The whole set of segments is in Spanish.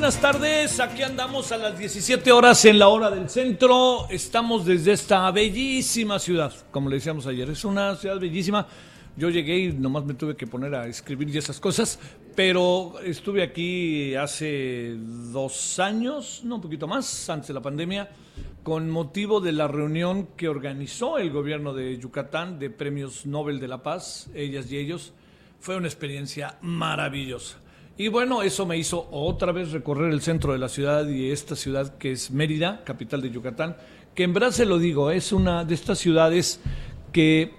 Buenas tardes, aquí andamos a las 17 horas en la hora del centro. Estamos desde esta bellísima ciudad, como le decíamos ayer. Es una ciudad bellísima. Yo llegué y nomás me tuve que poner a escribir y esas cosas, pero estuve aquí hace dos años, no un poquito más, antes de la pandemia, con motivo de la reunión que organizó el gobierno de Yucatán de Premios Nobel de la Paz, ellas y ellos. Fue una experiencia maravillosa. Y bueno, eso me hizo otra vez recorrer el centro de la ciudad y esta ciudad que es Mérida, capital de Yucatán, que en verdad se lo digo, es una de estas ciudades que,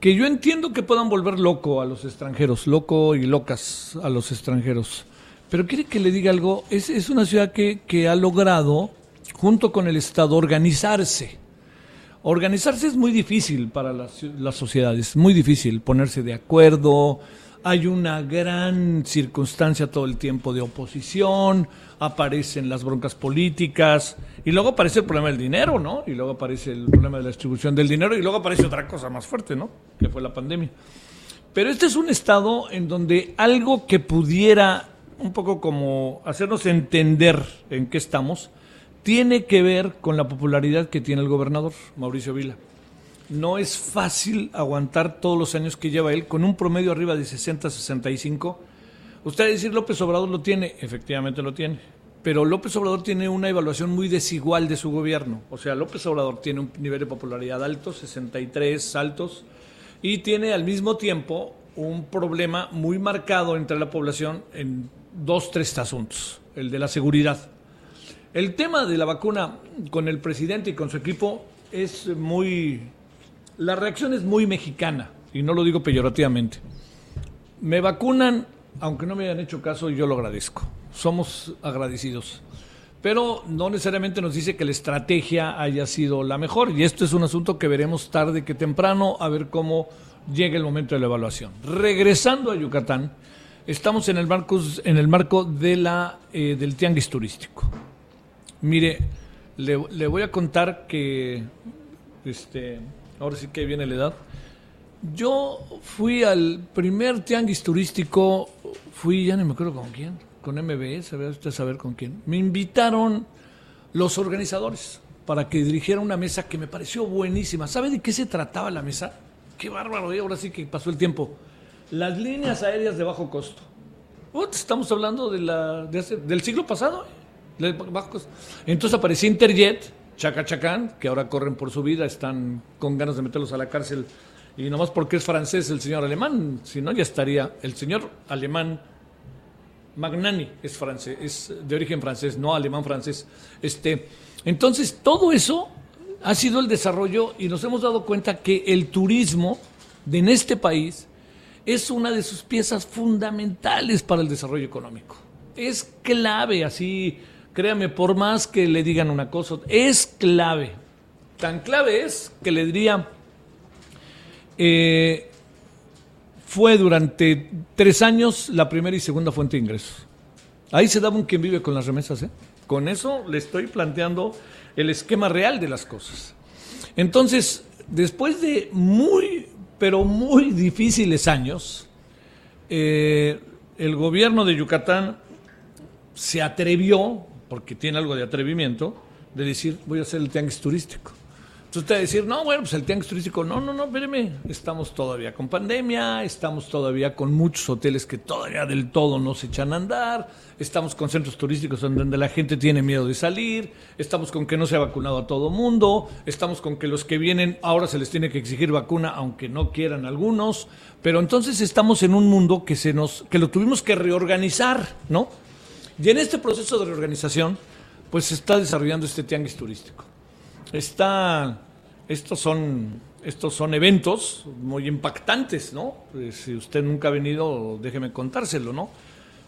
que yo entiendo que puedan volver loco a los extranjeros, loco y locas a los extranjeros. Pero quiere que le diga algo, es, es una ciudad que, que ha logrado, junto con el Estado, organizarse. Organizarse es muy difícil para las, las sociedades, muy difícil ponerse de acuerdo, hay una gran circunstancia todo el tiempo de oposición, aparecen las broncas políticas, y luego aparece el problema del dinero, ¿no? Y luego aparece el problema de la distribución del dinero, y luego aparece otra cosa más fuerte, ¿no? Que fue la pandemia. Pero este es un estado en donde algo que pudiera un poco como hacernos entender en qué estamos, tiene que ver con la popularidad que tiene el gobernador, Mauricio Vila no es fácil aguantar todos los años que lleva él con un promedio arriba de 60, 65. Usted decir López Obrador lo tiene, efectivamente lo tiene, pero López Obrador tiene una evaluación muy desigual de su gobierno. O sea, López Obrador tiene un nivel de popularidad alto, 63 altos, y tiene al mismo tiempo un problema muy marcado entre la población en dos, tres asuntos, el de la seguridad. El tema de la vacuna con el presidente y con su equipo es muy la reacción es muy mexicana, y no lo digo peyorativamente. Me vacunan, aunque no me hayan hecho caso, y yo lo agradezco. Somos agradecidos. Pero no necesariamente nos dice que la estrategia haya sido la mejor. Y esto es un asunto que veremos tarde que temprano, a ver cómo llega el momento de la evaluación. Regresando a Yucatán, estamos en el marco, en el marco de la, eh, del tianguis turístico. Mire, le, le voy a contar que este, ahora sí que viene la edad. Yo fui al primer tianguis turístico, fui, ya no me acuerdo con quién, con MBS, a usted saber con quién. Me invitaron los organizadores para que dirigiera una mesa que me pareció buenísima. ¿Sabe de qué se trataba la mesa? Qué bárbaro, y ahora sí que pasó el tiempo. Las líneas aéreas de bajo costo. estamos hablando de del siglo pasado. ¿eh? Entonces aparecía Interjet, Chacachacán, que ahora corren por su vida, están con ganas de meterlos a la cárcel. Y nomás porque es francés el señor alemán, si no ya estaría. El señor alemán Magnani es francés, es de origen francés, no alemán francés. Este, entonces, todo eso ha sido el desarrollo y nos hemos dado cuenta que el turismo de en este país es una de sus piezas fundamentales para el desarrollo económico. Es clave, así Créame, por más que le digan una cosa, es clave. Tan clave es que le diría, eh, fue durante tres años la primera y segunda fuente de ingresos. Ahí se daba un quien vive con las remesas. ¿eh? Con eso le estoy planteando el esquema real de las cosas. Entonces, después de muy, pero muy difíciles años, eh, el gobierno de Yucatán se atrevió porque tiene algo de atrevimiento, de decir, voy a hacer el tianguis turístico. usted va a decir, no, bueno, pues el tianguis turístico, no, no, no, espéreme, estamos todavía con pandemia, estamos todavía con muchos hoteles que todavía del todo no se echan a andar, estamos con centros turísticos donde la gente tiene miedo de salir, estamos con que no se ha vacunado a todo mundo, estamos con que los que vienen ahora se les tiene que exigir vacuna aunque no quieran algunos, pero entonces estamos en un mundo que se nos que lo tuvimos que reorganizar, ¿no? Y en este proceso de reorganización, pues se está desarrollando este tianguis turístico. Está, estos son, estos son eventos muy impactantes, ¿no? Pues, si usted nunca ha venido, déjeme contárselo, ¿no?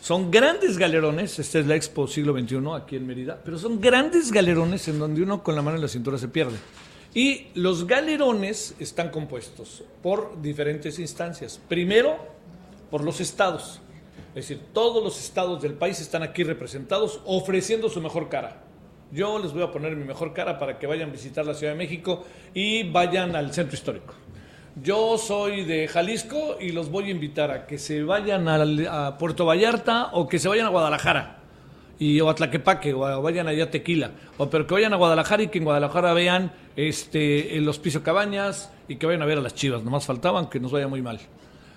Son grandes galerones, esta es la Expo Siglo XXI aquí en Mérida, pero son grandes galerones en donde uno con la mano en la cintura se pierde. Y los galerones están compuestos por diferentes instancias. Primero, por los estados. Es decir, todos los estados del país están aquí representados ofreciendo su mejor cara. Yo les voy a poner mi mejor cara para que vayan a visitar la Ciudad de México y vayan al centro histórico. Yo soy de Jalisco y los voy a invitar a que se vayan a, Puerto Vallarta o que se vayan a Guadalajara y o a Tlaquepaque o vayan allá a Tequila o pero que vayan a Guadalajara y que en Guadalajara vean este los piso cabañas y que vayan a ver a las Chivas, nomás faltaban que nos vaya muy mal.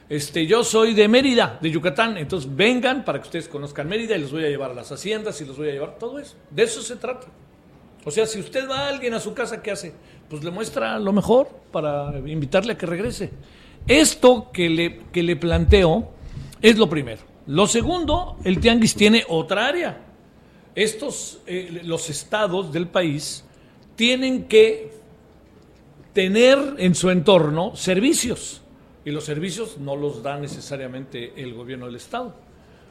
Este, yo soy de Mérida, de Yucatán, entonces vengan para que ustedes conozcan Mérida y los voy a llevar a las haciendas y los voy a llevar todo eso. De eso se trata. O sea, si usted va a alguien a su casa, ¿qué hace? Pues le muestra lo mejor para invitarle a que regrese. Esto que le, que le planteo es lo primero. Lo segundo, el tianguis tiene otra área. Estos, eh, los estados del país tienen que tener en su entorno servicios. Y los servicios no los da necesariamente el gobierno del Estado.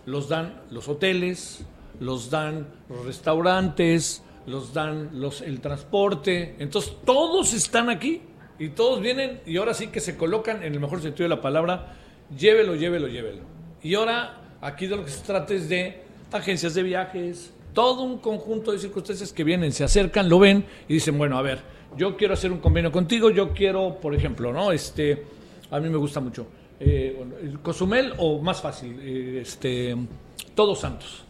Los dan los hoteles, los dan los restaurantes, los dan los, el transporte. Entonces todos están aquí y todos vienen y ahora sí que se colocan en el mejor sentido de la palabra, llévelo, llévelo, llévelo. Y ahora aquí de lo que se trata es de agencias de viajes, todo un conjunto de circunstancias que vienen, se acercan, lo ven y dicen, bueno, a ver, yo quiero hacer un convenio contigo, yo quiero, por ejemplo, ¿no? Este, a mí me gusta mucho. Eh, Cozumel o más fácil, eh, este, Todos Santos.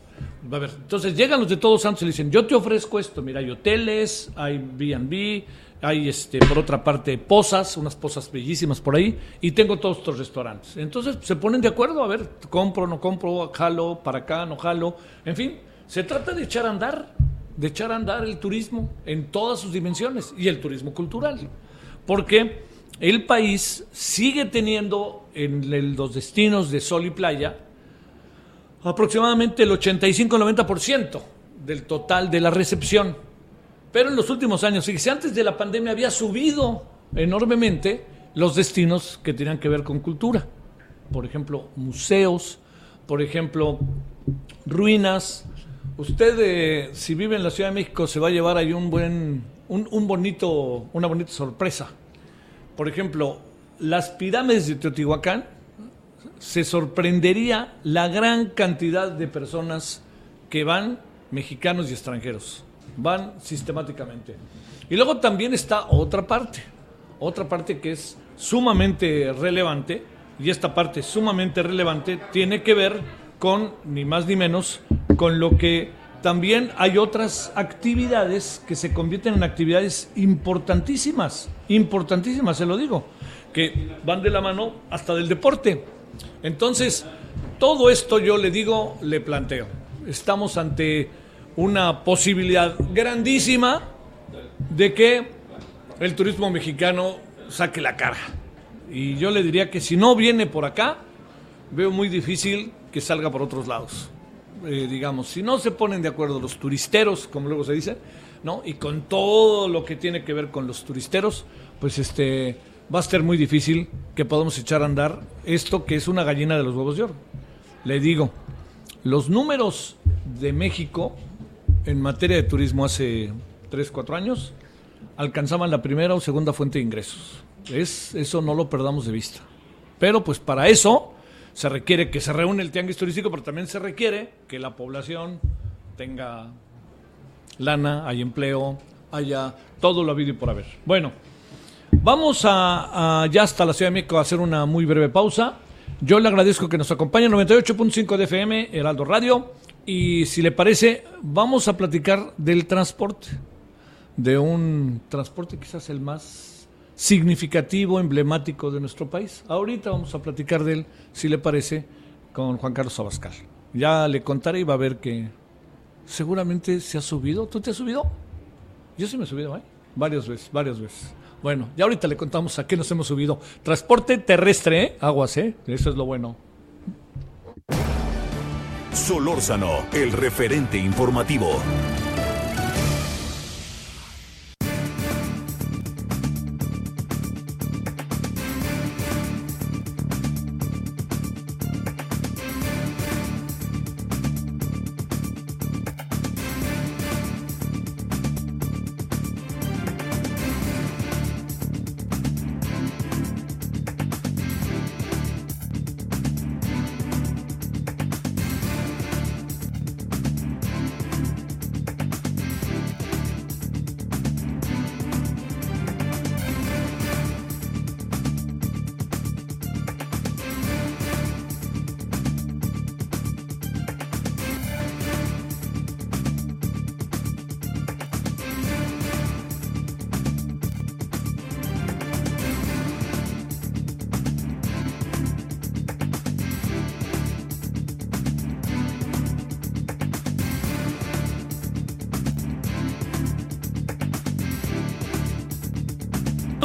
A ver, entonces llegan los de Todos Santos y dicen, yo te ofrezco esto, mira, hay hoteles, hay B&B, hay este, por otra parte posas, unas posas bellísimas por ahí, y tengo todos estos restaurantes. Entonces se ponen de acuerdo, a ver, compro, no compro, jalo, para acá, no jalo, en fin, se trata de echar a andar, de echar a andar el turismo en todas sus dimensiones y el turismo cultural. Porque el país sigue teniendo en los destinos de sol y playa aproximadamente el 85-90% del total de la recepción. Pero en los últimos años, fíjese, antes de la pandemia había subido enormemente los destinos que tenían que ver con cultura. Por ejemplo, museos, por ejemplo, ruinas. Usted, eh, si vive en la Ciudad de México, se va a llevar ahí un buen, un bonito, una bonita sorpresa por ejemplo, las pirámides de Teotihuacán, se sorprendería la gran cantidad de personas que van, mexicanos y extranjeros. Van sistemáticamente. Y luego también está otra parte, otra parte que es sumamente relevante, y esta parte sumamente relevante tiene que ver con, ni más ni menos, con lo que también hay otras actividades que se convierten en actividades importantísimas, importantísimas, se lo digo, que van de la mano hasta del deporte. Entonces, todo esto yo le digo, le planteo. Estamos ante una posibilidad grandísima de que el turismo mexicano saque la cara. Y yo le diría que si no viene por acá, veo muy difícil que salga por otros lados. Eh, digamos, si no se ponen de acuerdo los turisteros, como luego se dice, ¿no? Y con todo lo que tiene que ver con los turisteros, pues este va a ser muy difícil que podamos echar a andar esto que es una gallina de los huevos de oro. Le digo, los números de México en materia de turismo hace 3, 4 años alcanzaban la primera o segunda fuente de ingresos. Es, eso no lo perdamos de vista. Pero pues para eso se requiere que se reúne el tianguis turístico, pero también se requiere que la población tenga lana, haya empleo, haya todo lo habido y por haber. Bueno, vamos a, ya hasta la Ciudad de México a hacer una muy breve pausa. Yo le agradezco que nos acompañe 98.5 de FM, Heraldo Radio, y si le parece, vamos a platicar del transporte. de un transporte quizás el más significativo, emblemático de nuestro país. Ahorita vamos a platicar de él, si le parece, con Juan Carlos Abascal. Ya le contaré y va a ver que seguramente se ha subido. ¿Tú te has subido? Yo sí me he subido, ¿eh? Varias veces, varias veces. Bueno, ya ahorita le contamos a qué nos hemos subido. Transporte terrestre, ¿eh? Aguas, ¿eh? Eso es lo bueno. Solórzano, el referente informativo.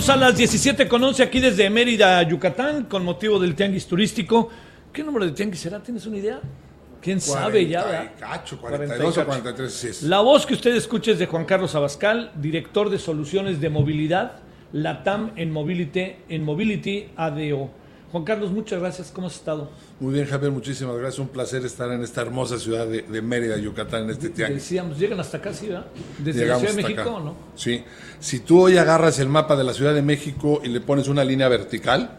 A las 17 con 11 aquí desde Mérida, Yucatán, con motivo del tianguis turístico. ¿Qué número de tianguis será? ¿Tienes una idea? ¿Quién sabe ya? Cacho, 42 o 43, sí es. La voz que usted escucha es de Juan Carlos Abascal, director de soluciones de movilidad, LATAM en Mobility, en Mobility ADO. Juan Carlos, muchas gracias. ¿Cómo has estado? Muy bien, Javier, muchísimas gracias. Un placer estar en esta hermosa ciudad de, de Mérida, Yucatán, en este tianguis. Decíamos, llegan hasta acá, ¿sí, verdad? Desde la Ciudad de México, ¿no? Sí. Si tú hoy agarras el mapa de la Ciudad de México y le pones una línea vertical,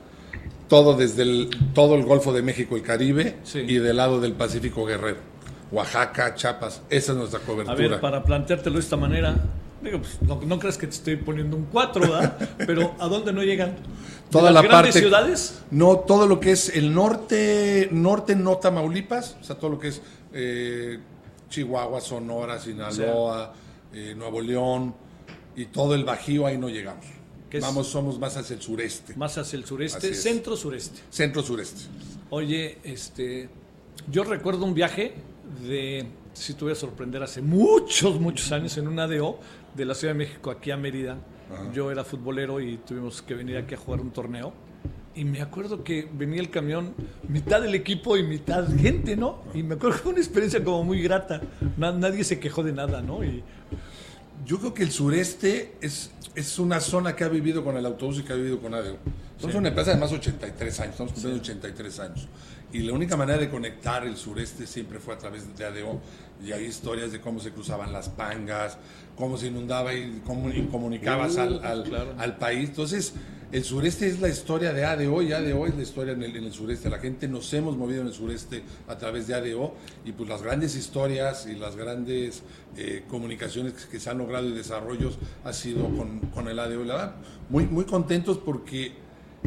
todo desde el, todo el Golfo de México y Caribe Sí. y del lado del Pacífico Guerrero. Oaxaca, Chiapas, esa es nuestra A cobertura. ver, para planteártelo de esta manera, digo, pues, no, no creas que te estoy poniendo un 4, ¿verdad? Pero ¿a dónde no llegan? ¿De Toda las la grandes parte- ciudades? No, todo lo que es el norte, norte no Tamaulipas, o sea, todo lo que es eh, Chihuahua, Sonora, Sinaloa, eh, Nuevo León y todo el Bajío, ahí no llegamos. Vamos, somos más hacia el sureste, Más hacia el sureste, centro-sureste. centro-sureste. Oye, este, yo recuerdo un viaje de, si te voy a sorprender, hace muchos, muchos años en un ADO de la Ciudad de México aquí a Mérida. Yo era futbolero y tuvimos que venir aquí a jugar un torneo. Y me acuerdo que venía el camión, mitad del equipo y mitad gente, ¿no? Y me acuerdo que fue una experiencia como muy grata. Na- nadie se quejó de nada, ¿no? Y Yo creo que el sureste es, es una zona que ha vivido con el autobús y que ha vivido con ADO. Somos una empresa de más de 83 años, estamos cumpliendo 83 años. Y la única manera de conectar el sureste siempre fue a través de ADO. Y hay historias de cómo se cruzaban las pangas, cómo se inundaba y cómo y comunicabas al, al- claro. al país. Entonces, el sureste es la historia de ADO y ADO es la historia en el, en el sureste. La gente nos hemos movido en el sureste a través de ADO y pues las grandes historias y las grandes eh, comunicaciones que, que se han logrado y desarrollos ha sido con, con el ADO. La verdad, muy, muy contentos porque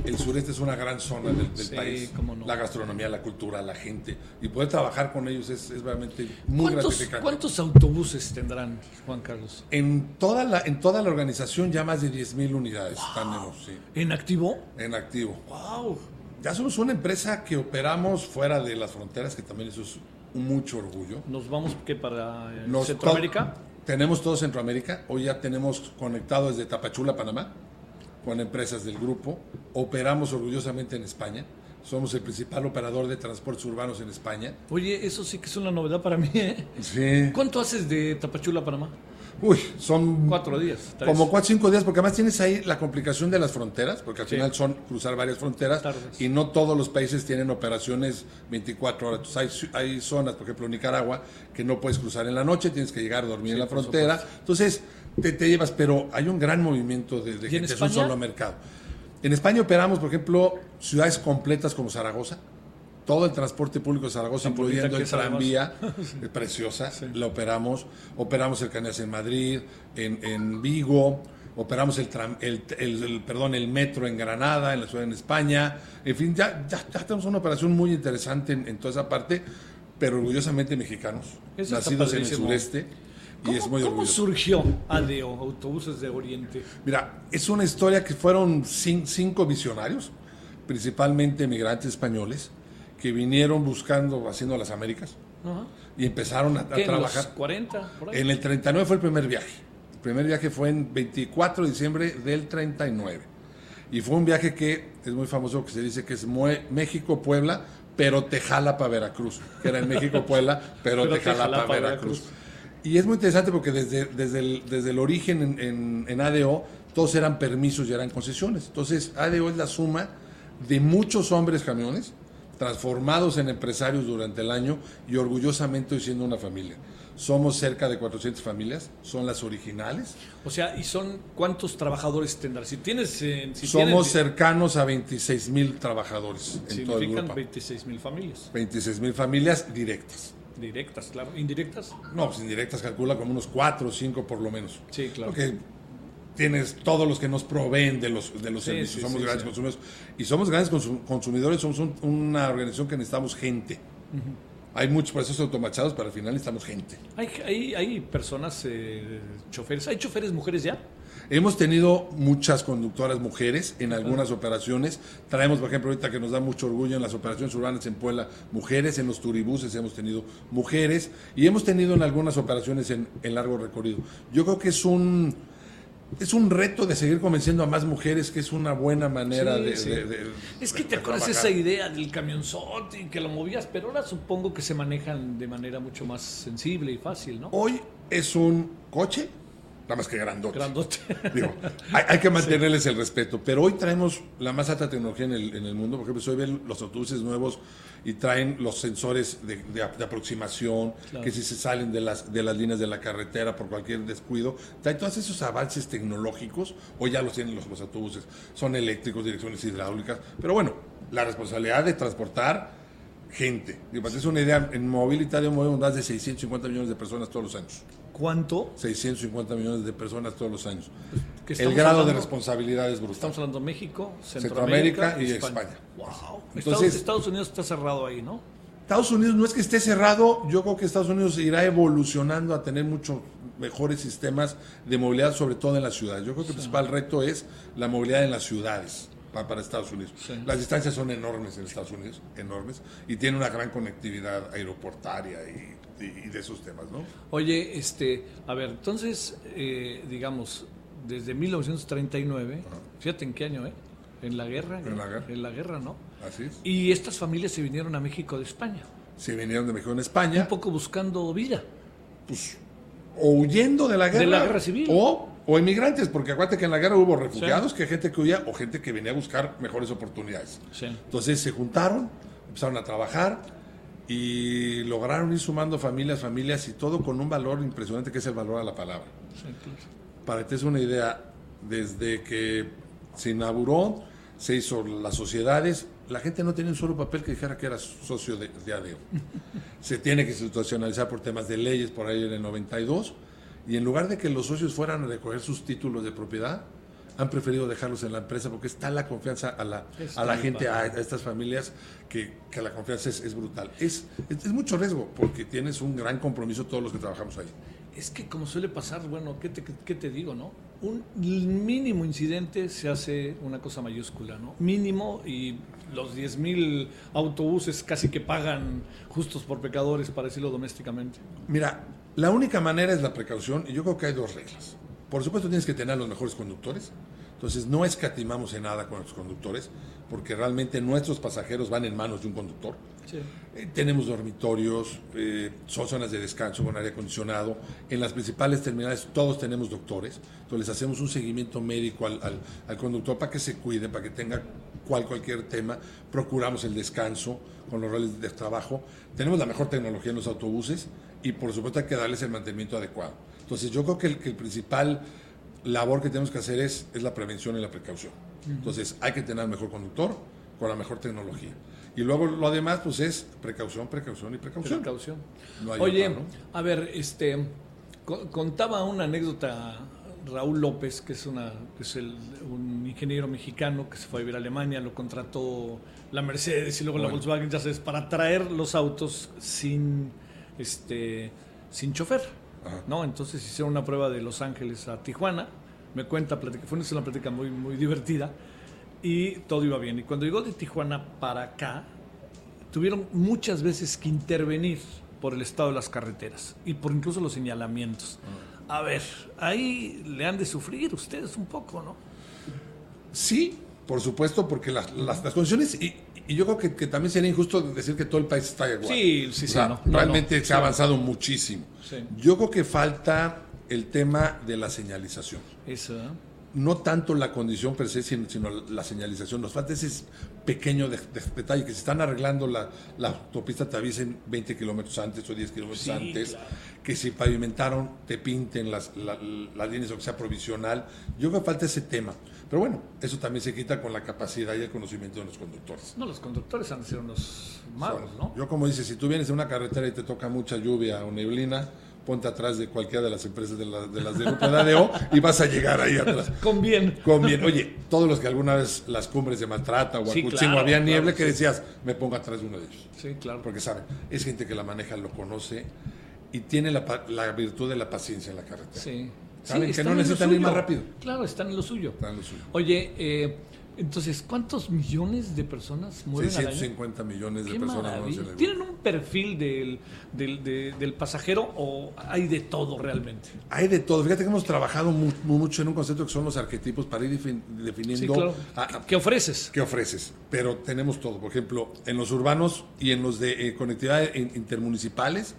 el sureste es una gran zona del, del Sí, país. cómo no. La gastronomía, la cultura, la gente. Y poder trabajar con ellos es, es realmente muy ¿cuántos, gratificante. ¿cuántos autobuses tendrán, Juan Carlos? En toda, la, en toda la organización ya más de 10.000 unidades tenemos sí, ¿En activo? en activo. ¡Wow! Ya somos una empresa que operamos fuera de las fronteras, que también eso es mucho orgullo. ¿Nos vamos qué para eh, Nos- Centroamérica? to- tenemos todo Centroamérica. Hoy ya tenemos conectado desde Tapachula, Panamá, con empresas del grupo. Operamos orgullosamente en España. Somos el principal operador de transportes urbanos en España. Oye, eso sí que es una novedad para mí, ¿eh? Sí. ¿Cuánto haces de Tapachula a Panamá? Uy, son Cuatro días. tres. como cuatro cinco días, porque además tienes ahí la complicación de las fronteras, porque al Sí. final son cruzar varias fronteras Tardes. y no todos los países tienen operaciones 24 horas. Entonces, hay, hay zonas, por ejemplo Nicaragua, que no puedes cruzar en la noche, tienes que llegar a dormir en la frontera. Entonces, te, te llevas, pero hay un gran movimiento de, de ¿Y en gente, es un solo mercado. En España operamos, por ejemplo, ciudades completas como Zaragoza. Todo el transporte público de Zaragoza, Tan incluyendo el tranvía, preciosa, la operamos, operamos cercanías en Madrid, en, en Vigo, operamos el, tram- el, el- el- perdón, el metro en Granada, en la ciudad en España, en fin, ya, ya, ya tenemos una operación muy interesante en, en toda esa parte, pero orgullosamente mexicanos, Eso nacidos en el sureste. Y ¿Cómo, es muy cómo orgulloso. surgió ADO, Autobuses de Oriente? Mira, es una historia que fueron cin- cinco visionarios, principalmente migrantes españoles, que vinieron buscando, haciendo las Américas, y empezaron a, a ¿Qué, en los trabajar. 40? Por ahí? En el 39 fue el primer viaje. El primer viaje fue en 24 de diciembre del 39. Y fue un viaje que es muy famoso, que se dice que es México-Puebla, pero te jala para Veracruz. Que era en México-Puebla, pero, Pero te jala para Veracruz. Y es muy interesante porque desde, desde, el, desde el origen en, en- en ADO, todos eran permisos y eran concesiones. Entonces, ADO es la suma de muchos hombres camiones transformados en empresarios durante el año y orgullosamente hoy siendo una familia. Somos cerca de 400 familias, son las originales. O sea, ¿y son cuántos trabajadores tendrás? Si tienes... eh, si Somos tienes, cercanos a 26 mil trabajadores en toda significan Europa. 26 mil familias. 26 mil familias directas. Directas, claro. ¿Indirectas? No, pues indirectas calcula como unos 4 o 5 por lo menos. Sí, claro. Porque tienes todos los que nos proveen de los, de los Sí, servicios. sí, somos sí, grandes consumidores. Y somos grandes consu- consumidores, somos un- una organización que necesitamos gente. Hay muchos procesos automatizados, pero al final necesitamos gente. Hay, hay, hay personas, eh, choferes. ¿Hay choferes mujeres ya? Hemos tenido muchas conductoras mujeres en algunas operaciones. Traemos, por ejemplo, ahorita que nos da mucho orgullo en las operaciones urbanas en Puebla, mujeres, en los turibuses hemos tenido mujeres y hemos tenido en algunas operaciones en, en largo recorrido. Yo creo que es un, es un reto de seguir convenciendo a más mujeres que es una buena manera Sí, de, sí. de- de- Es que de te acuerdas esa idea del camionzote y que lo movías, pero ahora supongo que se manejan de manera mucho más sensible y fácil, ¿no? Hoy es un coche, nada más que grandote. Grandote. Digo, hay, hay que mantenerles el respeto, pero hoy traemos la más alta tecnología en el, en el mundo. Por ejemplo, hoy ven los autobuses nuevos y traen los sensores de, de ap- de aproximación, Claro. que si se salen de las, de las líneas de la carretera por cualquier descuido. Traen todos esos avances tecnológicos, hoy ya los tienen los, los autobuses. Son eléctricos, direcciones hidráulicas, pero bueno, la responsabilidad de transportar gente. Digo, para hacerse una idea, en Movilitario movemos más de 650 millones de personas todos los años. ¿Cuánto? 650 millones de personas todos los años. Que El grado de responsabilidad es brutal. Estamos hablando de México, Centroamérica Centroamérica, y España. España. Wow. Entonces- Estados, Estados Unidos está cerrado ahí, ¿no? Estados Unidos no es que esté cerrado, yo creo que Estados Unidos irá evolucionando a tener muchos mejores sistemas de movilidad, sobre todo en las ciudades. Yo creo que el principal reto es la movilidad en las ciudades pa- para Estados Unidos. Sí. Las distancias son enormes en Estados Unidos, enormes, y tiene una gran conectividad aeroportaria y, y- y de esos temas, ¿no? Oye, este, a ver, entonces, eh, digamos, desde 1939, fíjate en qué año, ¿eh? En la guerra. En la guerra. En la guerra, ¿no? Así es. Y estas familias se vinieron a México de España, Se vinieron de México en España. un poco buscando vida. pues, o huyendo de la guerra. De la guerra civil. O, o inmigrantes, porque acuérdate que en la guerra hubo refugiados, que gente que huía o gente que venía a buscar mejores oportunidades. Sí. Entonces se juntaron, empezaron a trabajar y lograron ir sumando familias, familias y todo con un valor impresionante que es el valor a la palabra. Sí, claro. Para que te des una idea, desde que se inauguró, se hizo las sociedades, la gente no tenía un solo papel que dijera que era socio de, de ADEO. se tiene que institucionalizar por temas de leyes por ahí en el 92, y en lugar de que los socios fueran a recoger sus títulos de propiedad, han preferido dejarlos en la empresa porque está la confianza a la, a la gente, a, estas familias, que, que la confianza es, es brutal. Es, es, es mucho riesgo porque tienes un gran compromiso todos los que trabajamos ahí. Es que como suele pasar, bueno, ¿qué te, qué te digo, no? Un mínimo incidente se hace una cosa mayúscula, ¿no? Mínimo y los 10.000 autobuses casi que pagan justos por pecadores, para decirlo domésticamente. Mira, la única manera es la precaución y yo creo que hay dos reglas. Por supuesto tienes que tener los mejores conductores, entonces no escatimamos en nada con los conductores, porque realmente nuestros pasajeros van en manos de un conductor. Sí. Eh, tenemos dormitorios, eh, son zonas de descanso con aire acondicionado. En las principales terminales todos tenemos doctores, entonces les hacemos un seguimiento médico al, al- al conductor para que se cuide, para que tenga cual, cualquier tema. Procuramos el descanso con los roles de trabajo. Tenemos la mejor tecnología en los autobuses y por supuesto hay que darles el mantenimiento adecuado. Entonces yo creo que el, que el principal labor que tenemos que hacer es, es la prevención y la precaución. Entonces hay que tener el mejor conductor con la mejor tecnología. Y luego lo demás, pues es precaución, precaución y precaución. Precaución. No Oye, otra, ¿no? a ver, este, co- contaba una anécdota Raúl López, que es, una, que es el- un ingeniero mexicano que se fue a vivir a Alemania, lo contrató la Mercedes y luego la. Volkswagen, ya sabes, para traer los autos sin, este, sin chofer. ¿No? Entonces hicieron una prueba de Los Ángeles a Tijuana. Me cuenta, platica, fue una plática muy, muy divertida y todo iba bien. Y cuando llegó de Tijuana para acá, tuvieron muchas veces que intervenir por el estado de las carreteras y por incluso los señalamientos. A ver, ahí le han de sufrir ustedes un poco, ¿no? Sí, por supuesto, porque las, las, condiciones, y, y yo creo que, que, también sería injusto decir que todo el país está igual. Sí, sí, sí. no, realmente no, se ha avanzado muchísimo. Sí. Yo creo que falta el tema de la señalización. Eso. ¿eh? No tanto la condición per se, sino, sino la señalización. Nos falta ese pequeño de, de, detalle, que si están arreglando la, la, autopista te avisen 20 kilómetros antes o 10 kilómetros Sí, antes, claro. que si pavimentaron te pinten las, la- las líneas o que sea provisional. Yo creo que falta ese tema. Pero bueno, eso también se quita con la capacidad y el conocimiento de los conductores. No, los conductores han de ser unos magos, Son- ¿no? Yo como dices, si tú vienes en una carretera y te toca mucha lluvia o neblina, ponte atrás de cualquiera de las empresas de, la- de las de Grupo de ADO y vas a llegar ahí atrás. Con bien. Con bien. Oye, todos los que alguna vez las cumbres de Maltrata o Sí, claro, había niebla, claro, que sí. decías, me pongo atrás de uno de ellos. Sí, claro. Porque saben, es gente que la maneja, lo conoce y tiene la, la virtud de la paciencia en la carretera. Sí. Saben que no necesitan ir más rápido. Claro, están en lo suyo. Están en lo suyo. Oye, eh, entonces, ¿cuántos millones de personas mueren al año? 650 millones de Qué personas. le- ¿Tienen un perfil del, del, de- del pasajero o hay de todo realmente? Hay de todo. Fíjate que hemos trabajado mu- mu- mucho en un concepto que son los arquetipos para ir defin- definiendo Sí, claro. a- a- ¿Qué ofreces? qué ofreces. Pero tenemos todo. Por ejemplo, en los urbanos y en los de eh, conectividad in- intermunicipales,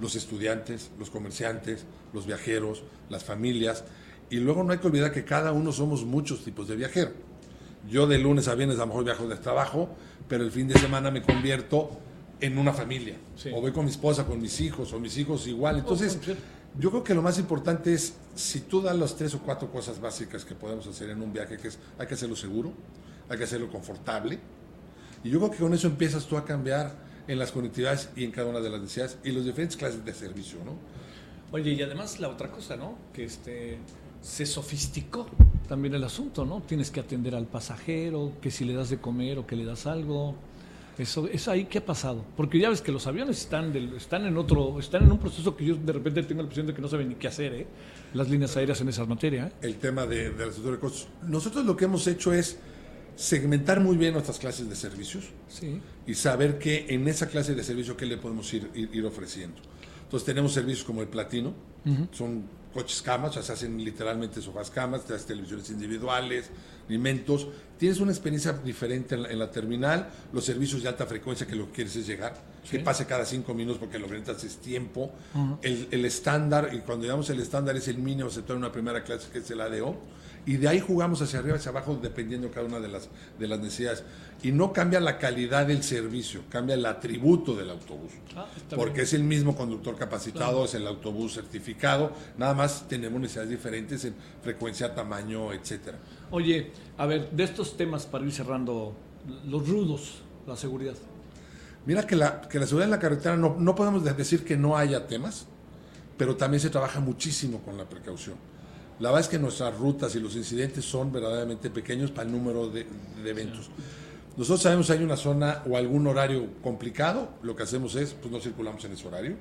los estudiantes, los comerciantes, los viajeros, las familias. Y luego no hay que olvidar que cada uno somos muchos tipos de viajero. Yo de lunes a viernes a lo mejor viajo de trabajo, pero el fin de semana me convierto en una familia. Sí. O voy con mi esposa, con mis hijos, o mis hijos igual. Entonces, Oh, sí. yo creo que lo más importante es, si tú das las tres o cuatro cosas básicas que podemos hacer en un viaje, que es, hay que hacerlo seguro, hay que hacerlo confortable, y yo creo que con eso empiezas tú a cambiar en las conectividades y en cada una de las necesidades y las diferentes clases de servicio, ¿no? Oye, y además la otra cosa, ¿no? Que este se sofisticó también el asunto, ¿no? Tienes que atender al pasajero, que si le das de comer o que le das algo. Eso, eso ahí qué ha pasado, porque ya ves que los aviones están del- están en otro, están en un proceso que yo de repente tengo la impresión de que no saben ni qué hacer, ¿eh? Las líneas aéreas en esa materia, ¿eh? el tema de, de la estructura de costos. Nosotros lo que hemos hecho es segmentar muy bien nuestras clases de servicios Sí. y saber que en esa clase de servicio qué le podemos ir, ir, ir ofreciendo. Entonces tenemos servicios como el platino, son coches camas, o sea, se hacen literalmente sofás camas, te das televisiones individuales, alimentos, tienes una experiencia diferente en la, en la terminal, los servicios de alta frecuencia que lo que quieres es llegar, que pase cada cinco minutos porque lo que necesitas es tiempo, el, el estándar, y cuando llegamos el estándar es el mínimo aceptado en una primera clase que es el ADO, y de ahí jugamos hacia arriba, hacia abajo, dependiendo cada una de las, de las necesidades. Y no cambia la calidad del servicio, cambia el atributo del autobús. Ah, porque bien. es el mismo conductor capacitado, es el autobús certificado, nada más tenemos necesidades diferentes en frecuencia, tamaño, etcétera. Oye, a ver, de estos temas para ir cerrando, los rudos, la seguridad. Mira que la, que la seguridad en la carretera no, no podemos de- decir que no haya temas, pero también se trabaja muchísimo con la precaución. La verdad es que nuestras rutas y los incidentes son verdaderamente pequeños para el número de, de eventos. Nosotros sabemos si hay una zona o algún horario complicado, lo que hacemos es, pues no circulamos en ese horario,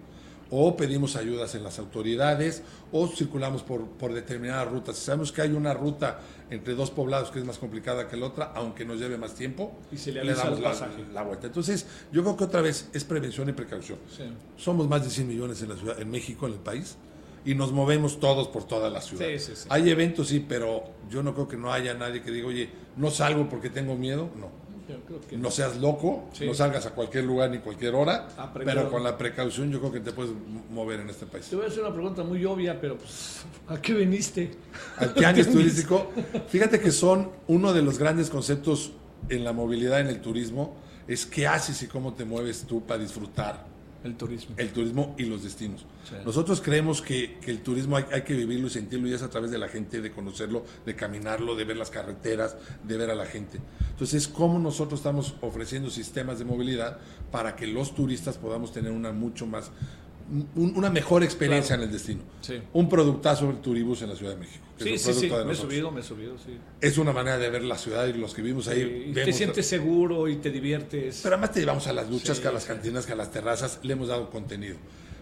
o pedimos ayudas en las autoridades, o circulamos por, por determinadas rutas. Si sabemos que hay una ruta entre dos poblados que es más complicada que la otra, aunque nos lleve más tiempo, Y se le avisa damos la, la vuelta. Entonces, yo creo que otra vez es prevención y precaución. Sí. Somos más de 100 millones en la ciudad, en México, en el país, y nos movemos todos por toda la ciudad. Sí, sí, sí. Hay eventos, sí, pero yo no creo que no haya nadie que diga, oye, no salgo porque tengo miedo. No. Yo creo que No seas loco, no salgas a cualquier lugar ni cualquier hora, Aprender. pero con la precaución yo creo que te puedes mover en este país. Te voy a hacer una pregunta muy obvia, pero pues, ¿a qué viniste? Al tianguis turístico, fíjate que son uno de los grandes conceptos en la movilidad, en el turismo, es qué haces y cómo te mueves tú para disfrutar El turismo. el turismo y los destinos. Sí. Nosotros creemos que, que el turismo hay, hay que vivirlo y sentirlo y es a través de la gente, de conocerlo, de caminarlo, de ver las carreteras, de ver a la gente. Entonces, ¿cómo nosotros estamos ofreciendo sistemas de movilidad para que los turistas podamos tener una mucho más, un- una mejor experiencia Claro. en el destino? Sí. Un productazo del Turibus en la Ciudad de México. Sí, sí, sí, me he subido, me he subido, sí. Es una manera de ver la ciudad y los que vivimos ahí. te sientes seguro y te diviertes. pero además te llevamos a las duchas, que a las cantinas, que a las terrazas, le hemos dado contenido.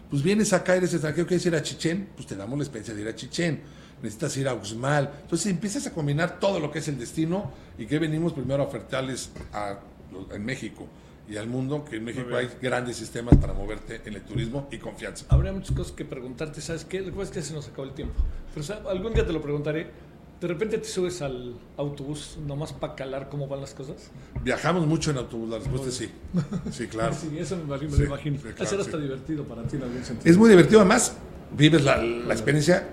pues vienes acá, eres extranjero, quieres ir a Chichén, pues te damos la experiencia de ir a Chichén. Necesitas ir a Uxmal. Entonces empiezas a combinar todo lo que es el destino y que venimos primero a ofertarles a, en México y al mundo, que en México hay grandes sistemas para moverte en el turismo y confianza. Habría muchas cosas que preguntarte, ¿sabes qué? Lo que pasa es que se nos acabó el tiempo. Pero ¿sabes? algún día te lo preguntaré. De repente te subes al autobús nomás para calar cómo van las cosas. Viajamos mucho en autobús, la respuesta es sí. Sí, claro. Sí, eso me imagino. Sí, imagino. claro, ser hasta sí. divertido para ti en algún sentido. Es muy divertido, además, vives la, la experiencia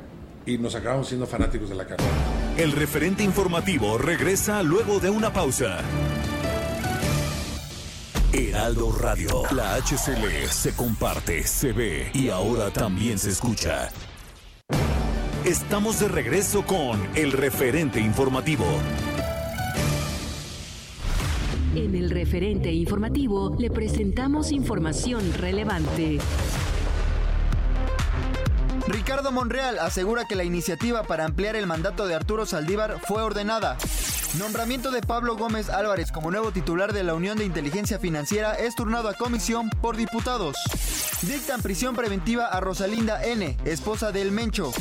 y nos acabamos siendo fanáticos de la carrera. El referente informativo regresa luego de una pausa. Heraldo Radio, la HCL se comparte, se ve y ahora también se escucha. Estamos de regreso con el referente informativo. En el referente informativo le presentamos información relevante. Ricardo Monreal asegura que la iniciativa para ampliar el mandato de Arturo Saldívar fue ordenada. Nombramiento de Pablo Gómez Álvarez como nuevo titular de la Unión de Inteligencia Financiera es turnado a comisión por diputados. Dictan prisión preventiva a Rosalinda N., esposa del Mencho.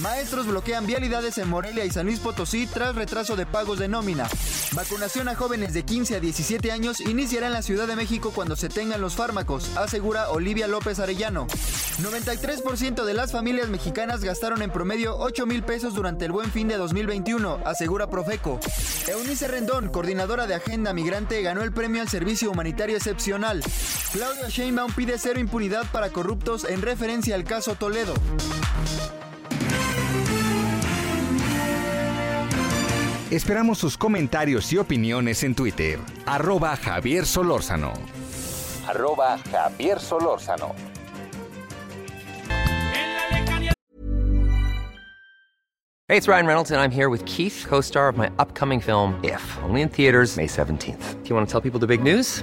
Maestros bloquean vialidades en Morelia y San Luis Potosí tras retraso de pagos de nómina. Vacunación a jóvenes de 15 a 17 años iniciará en la Ciudad de México cuando se tengan los fármacos, asegura Olivia López Arellano. 93% de las familias mexicanas gastaron en promedio 8 mil pesos durante el buen fin de 2021, asegura Profeco. Eunice Rendón, coordinadora de Agenda Migrante, ganó el premio al servicio humanitario excepcional. Claudia Sheinbaum pide cero impunidad para corruptos en referencia al caso Toledo. Esperamos sus comentarios y opiniones en Twitter. Arroba Javier Solórzano. Arroba Javier Solórzano. Hey, it's Ryan Reynolds, and I'm here with Keith, co star of my upcoming film, If, only in theaters, May 17th. Do you want to tell people the big news?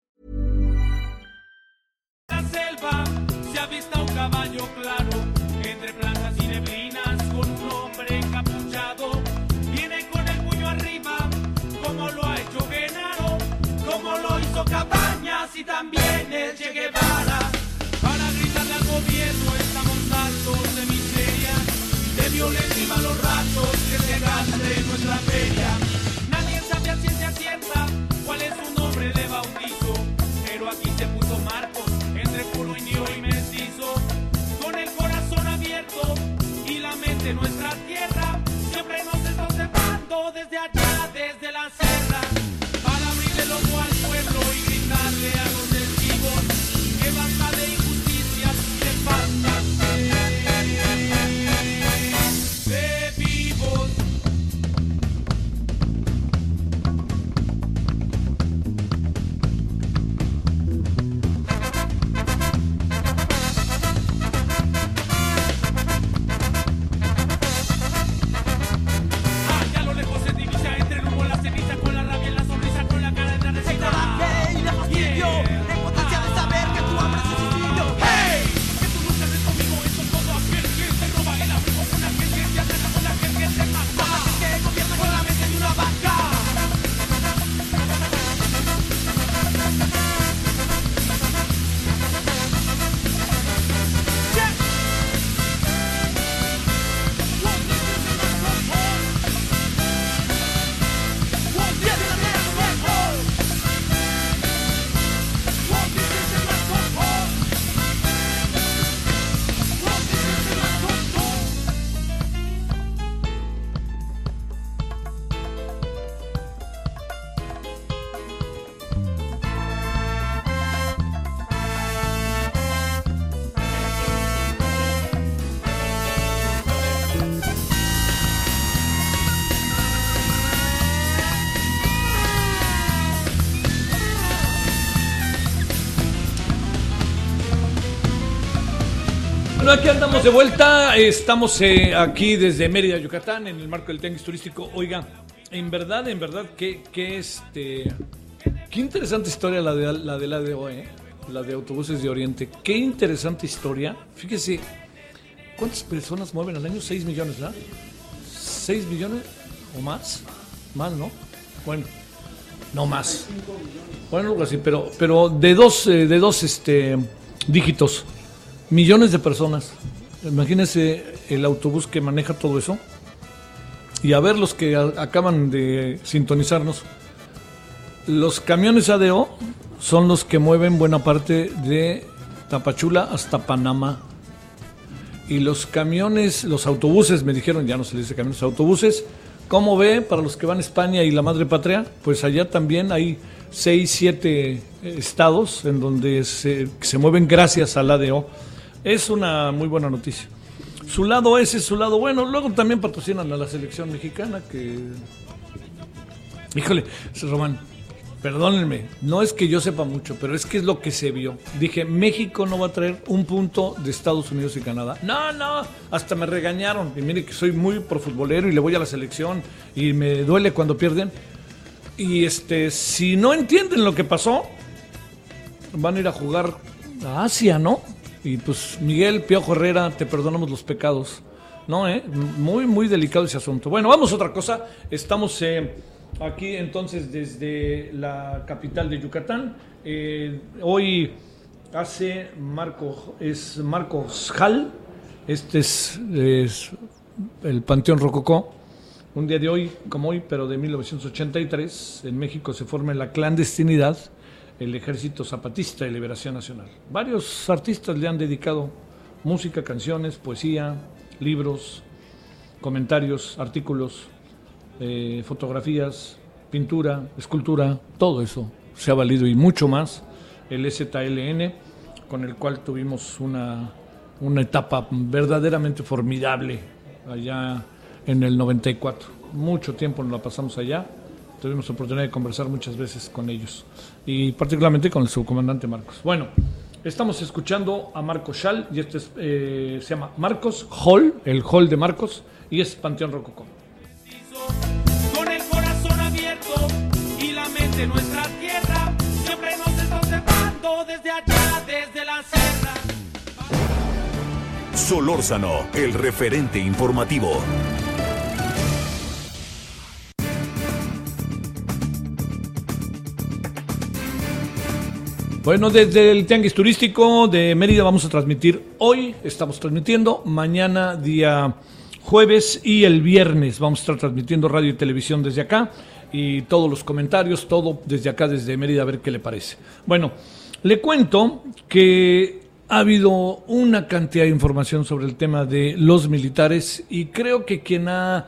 Y también el Che Guevara para gritarle al gobierno estamos hartos de miseria de violencia y malos ratos que se gaste nuestra feria. Nadie sabe a ciencia cierta cuál es su nombre de bautizo pero aquí se Aquí andamos de vuelta. Estamos eh, aquí desde Mérida, Yucatán, en el marco del tenis turístico. Oiga, en verdad, en verdad, que, que este. Qué interesante historia la de la de la de ¿eh? la de autobuses de Oriente. Qué interesante historia. Fíjese, ¿cuántas personas mueven al año? 6 millones, ¿verdad? 6 millones o más. Más, ¿no? Bueno, no más. Bueno, algo así, pero, pero de dos, eh, de dos este, dígitos. Millones de personas. Imagínense el autobús que maneja todo eso. Y a ver los que acaban de sintonizarnos. Los camiones ADO son los que mueven buena parte de Tapachula hasta Panamá. Y los camiones, los autobuses, me dijeron, ya no se dice camiones, autobuses. ¿Cómo ve para los que van a España y la madre patria? Pues allá también hay seis, siete estados en donde se, se mueven gracias al ADO. Es una muy buena noticia. Su lado ese es su lado bueno. Luego también patrocinan a la selección mexicana que... Híjole, Román, perdónenme, no es que yo sepa mucho, pero es que es lo que se vio. Dije, México no va a traer un punto de Estados Unidos y Canadá. No, no, hasta me regañaron. Y mire que soy muy profutbolero y le voy a la selección y me duele cuando pierden. Y este, si no entienden lo que pasó, van a ir a jugar a Asia, ¿no? Y pues Miguel Piojo Herrera, te perdonamos los pecados. No, ¿eh? Muy, muy delicado ese asunto. Bueno, vamos a otra cosa. Estamos eh, aquí entonces desde la capital de Yucatán. Eh, hoy hace Marco, es Marcos Hall. Este es, es el Panteón Rococó. Un día de hoy, como hoy, pero de 1983, en México se forma la clandestinidad el Ejército Zapatista de Liberación Nacional. Varios artistas le han dedicado música, canciones, poesía, libros, comentarios, artículos, eh, fotografías, pintura, escultura, todo eso se ha valido y mucho más el ZLN, con el cual tuvimos una, una etapa verdaderamente formidable allá en el 94. Mucho tiempo nos la pasamos allá, tuvimos oportunidad de conversar muchas veces con ellos y particularmente con el subcomandante Marcos. Bueno, estamos escuchando a Marcos Schall y este es, eh, se llama Marcos Hall, el Hall de Marcos y es Panteón Rococó. con el corazón abierto y la mente en nuestra tierra. Siempre nos está observando desde allá, desde la sierra. Solórzano, el referente informativo. Bueno, desde el Tianguis Turístico de Mérida vamos a transmitir hoy, estamos transmitiendo, mañana día jueves y el viernes vamos a estar transmitiendo radio y televisión desde acá y todos los comentarios, todo desde acá, desde Mérida, a ver qué le parece. Bueno, le cuento que ha habido una cantidad de información sobre el tema de los militares y creo que quien ha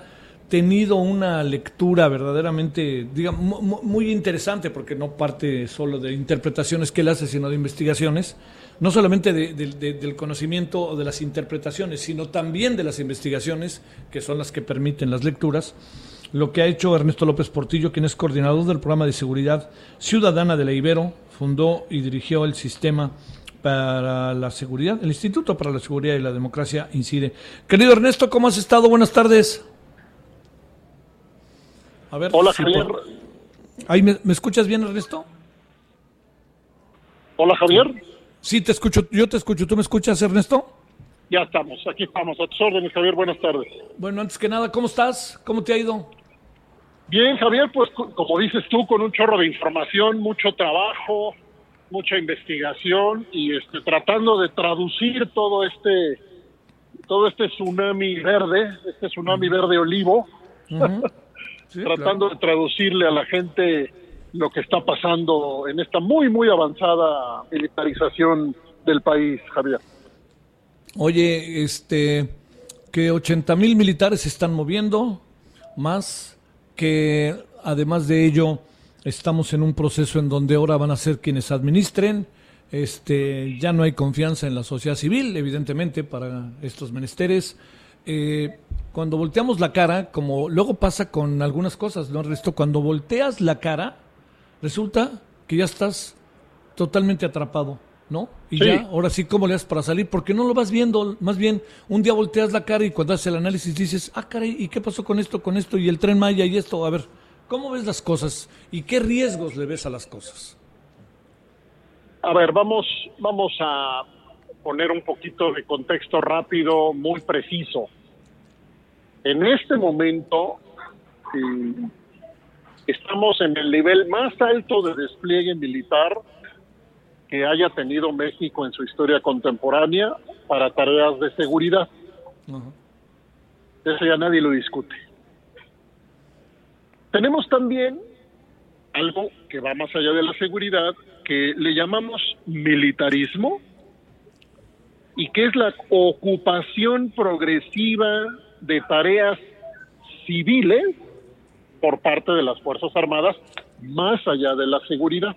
tenido una lectura verdaderamente, digamos, mu- mu- muy interesante, porque no parte solo de interpretaciones que él hace, sino de investigaciones, no solamente de- del conocimiento o de las interpretaciones, sino también de las investigaciones, que son las que permiten las lecturas, lo que ha hecho Ernesto López Portillo, quien es coordinador del programa de seguridad ciudadana de la Ibero, fundó y dirigió el sistema para la seguridad, el Instituto para la Seguridad y la Democracia incide. Querido Ernesto, ¿cómo has estado? Buenas tardes. A ver, Hola, si Javier. por- ¿me, me escuchas bien, Ernesto? Hola, Javier. Sí, te escucho. Yo te escucho. ¿Tú me escuchas, Ernesto? Ya estamos, aquí estamos, a tus órdenes, Javier, buenas tardes. Bueno, antes que nada, ¿cómo estás? ¿Cómo te ha ido? Bien, Javier, pues co- como dices tú, con un chorro de información, mucho trabajo, mucha investigación y este, tratando de traducir todo este todo este tsunami verde, este tsunami verde olivo, tratando de traducirle a la gente lo que está pasando en esta muy, muy avanzada militarización del país, Javier. Oye, este, que 80 mil militares se están moviendo, más que además de ello estamos en un proceso en donde ahora van a ser quienes administren. Este, ya no hay confianza en la sociedad civil, evidentemente, para estos menesteres. Eh, cuando volteamos la cara, como luego pasa con algunas cosas, ¿no, Ernesto? Cuando volteas la cara, resulta que ya estás totalmente atrapado. ¿no? Y Sí. ya, ahora sí, ¿cómo le haces para salir? Porque no lo vas viendo, más bien, un día volteas la cara y cuando haces el análisis dices, ah, caray, ¿y qué pasó con esto, con esto, y el tren Maya y esto? A ver, ¿cómo ves las cosas y qué riesgos le ves a las cosas? A ver, vamos, vamos a poner un poquito de contexto rápido, muy preciso. En este momento eh, estamos en el nivel más alto de despliegue militar que haya tenido México en su historia contemporánea para tareas de seguridad. Eso ya nadie lo discute. Tenemos también algo que va más allá de la seguridad, que le llamamos militarismo, y que es la ocupación progresiva de tareas civiles por parte de las Fuerzas Armadas, más allá de la seguridad.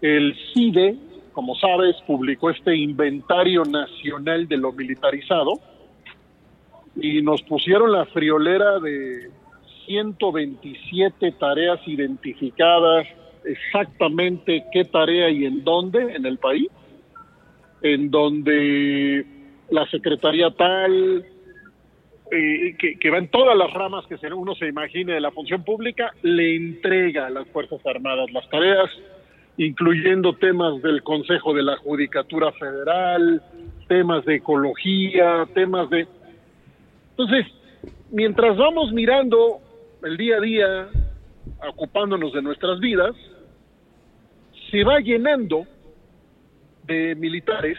El CIDE, como sabes, publicó este inventario nacional de lo militarizado y nos pusieron la friolera de 127 tareas identificadas, exactamente qué tarea y en dónde en el país, en donde la Secretaría tal, eh, que, que va en todas las ramas que uno se imagine de la función pública, le entrega a las Fuerzas Armadas las tareas, incluyendo temas del Consejo de la Judicatura Federal, temas de ecología, temas de... Entonces, mientras vamos mirando el día a día, ocupándonos de nuestras vidas, se va llenando de militares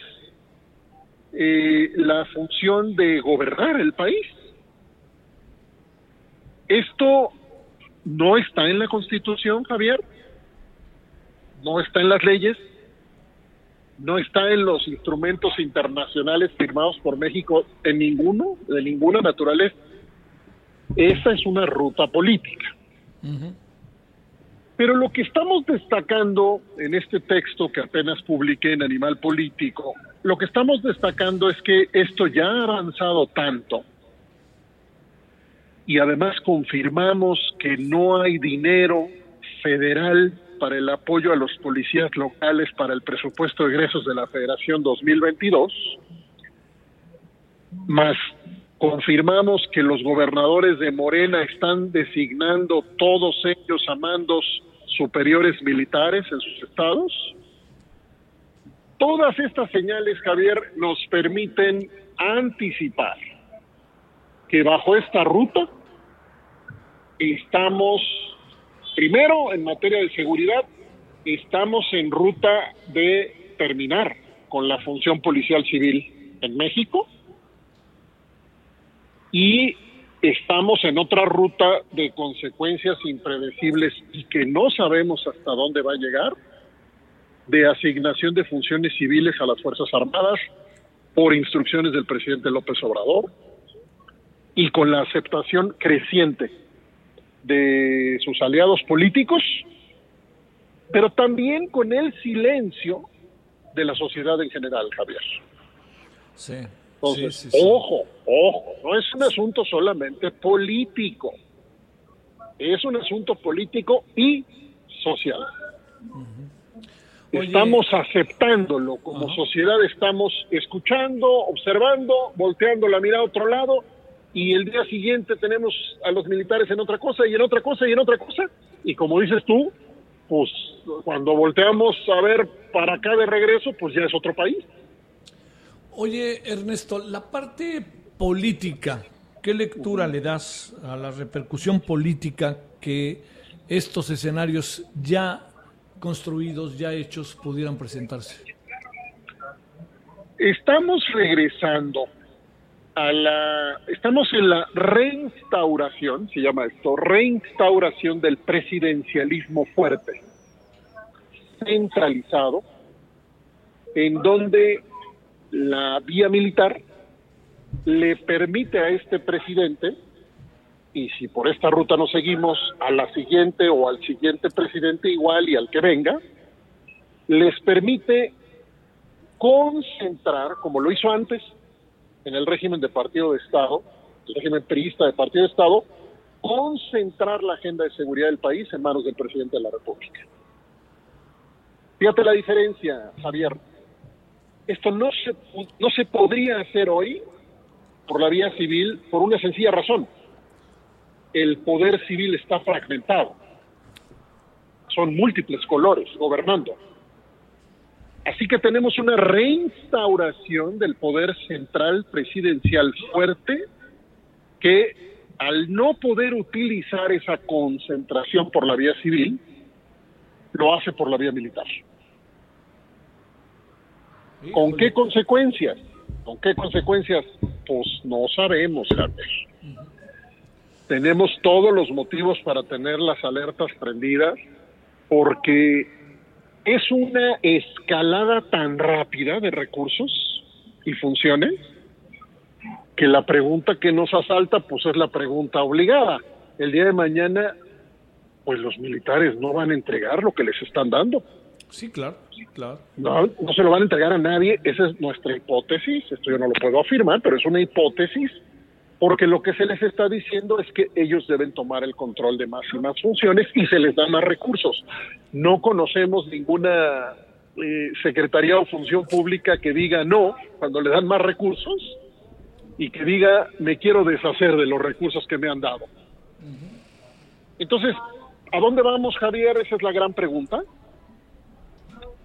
eh, la función de gobernar el país. Esto no está en la Constitución, Javier, no está en las leyes, no está en los instrumentos internacionales firmados por México en ninguno, de ninguna naturaleza. Esa es una ruta política. Pero lo que estamos destacando en este texto que apenas publiqué en Animal Político, lo que estamos destacando es que esto ya ha avanzado tanto. Y además confirmamos que no hay dinero federal para el apoyo a los policías locales para el presupuesto de egresos de la Federación 2022, más confirmamos que los gobernadores de Morena están designando todos ellos a mandos superiores militares en sus estados. Todas estas señales, Javier, nos permiten anticipar que bajo esta ruta estamos, primero en materia de seguridad, estamos en ruta de terminar con la función policial civil en México y estamos en otra ruta de consecuencias impredecibles y que no sabemos hasta dónde va a llegar de asignación de funciones civiles a las Fuerzas Armadas por instrucciones del presidente López Obrador y con la aceptación creciente de sus aliados políticos, pero también con el silencio de la sociedad en general, Javier. Sí. Entonces, sí, sí, sí. ojo, ojo, no es un asunto solamente político, es un asunto político y social. Estamos aceptándolo como sociedad, estamos escuchando, observando, volteando la mirada a otro lado y el día siguiente tenemos a los militares en otra cosa y en otra cosa y en otra cosa. Y como dices tú, pues cuando volteamos a ver para acá de regreso, pues ya es otro país. Oye, Ernesto, la parte política, ¿qué lectura le das a la repercusión política que estos escenarios ya construidos, ya hechos, pudieran presentarse? Estamos regresando a la, estamos en la reinstauración, se llama esto, reinstauración del presidencialismo fuerte, centralizado, en donde la vía militar le permite a este presidente, y si por esta ruta no seguimos, a la siguiente o al siguiente presidente igual y al que venga, les permite concentrar, como lo hizo antes en el régimen de partido de Estado, el régimen priista de partido de Estado, concentrar la agenda de seguridad del país en manos del presidente de la República. Fíjate la diferencia, Javier. Esto no se, no se podría hacer hoy por la vía civil por una sencilla razón. El poder civil está fragmentado. Son múltiples colores gobernando. Así que tenemos una reinstauración del poder central presidencial fuerte que al no poder utilizar esa concentración por la vía civil, lo hace por la vía militar. ¿Con qué consecuencias? ¿Con qué consecuencias? Pues no sabemos, Carlos. Tenemos todos los motivos para tener las alertas prendidas porque es una escalada tan rápida de recursos y funciones que la pregunta que nos asalta pues es la pregunta obligada. El día de mañana pues los militares no van a entregar lo que les están dando. Sí, claro, claro. No, no se lo van a entregar a nadie, esa es nuestra hipótesis, esto yo no lo puedo afirmar, pero es una hipótesis, porque lo que se les está diciendo es que ellos deben tomar el control de más y más funciones y se les dan más recursos. No conocemos ninguna eh, secretaría o función pública que diga no cuando le dan más recursos y que diga me quiero deshacer de los recursos que me han dado. Entonces, ¿a dónde vamos, Javier? Esa es la gran pregunta.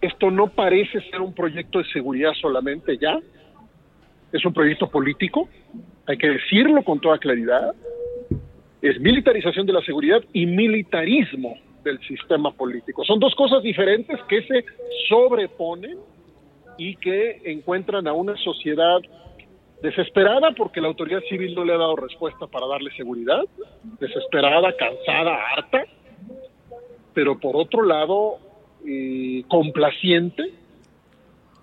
Esto no parece ser un proyecto de seguridad solamente ya, es un proyecto político, hay que decirlo con toda claridad, es militarización de la seguridad y militarismo del sistema político. Son dos cosas diferentes que se sobreponen y que encuentran a una sociedad desesperada porque la autoridad civil no le ha dado respuesta para darle seguridad, desesperada, cansada, harta, pero por otro lado eh, complaciente